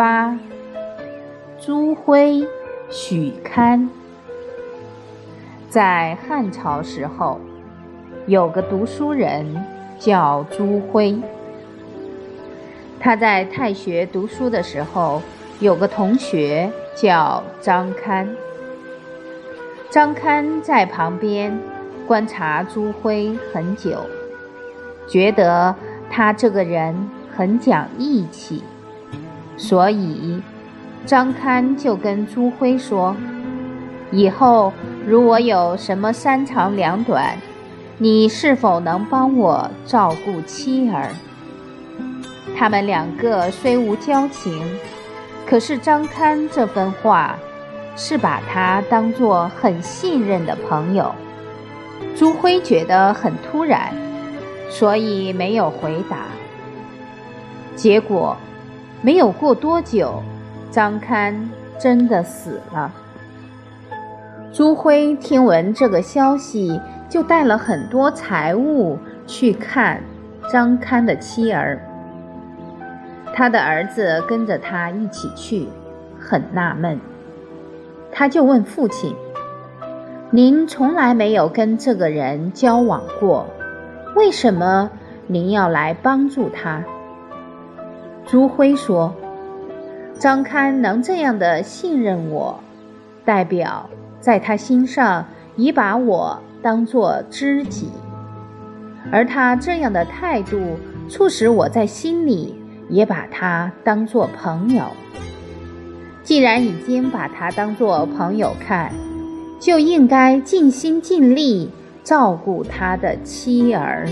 八，朱辉、许堪。在汉朝时候，有个读书人叫朱辉。他在太学读书的时候，有个同学叫张堪。张堪在旁边观察朱辉很久，觉得他这个人很讲义气，所以张堪就跟朱辉说：“以后如我有什么三长两短，你是否能帮我照顾妻儿？”他们两个虽无交情，可是张堪这番话是把他当作很信任的朋友。朱辉觉得很突然，所以没有回答。结果没有过多久，张堪真的死了。朱辉听闻这个消息，就带了很多财物去看张堪的妻儿。他的儿子跟着他一起去，很纳闷。他就问父亲：“您从来没有跟这个人交往过，为什么您要来帮助他？”朱辉说：“张堪能这样的信任我，代表在他心上已把我当作知己，而他这样的态度，促使我在心里。”也把他当作朋友。既然已经把他当作朋友看，就应该尽心尽力照顾他的妻儿。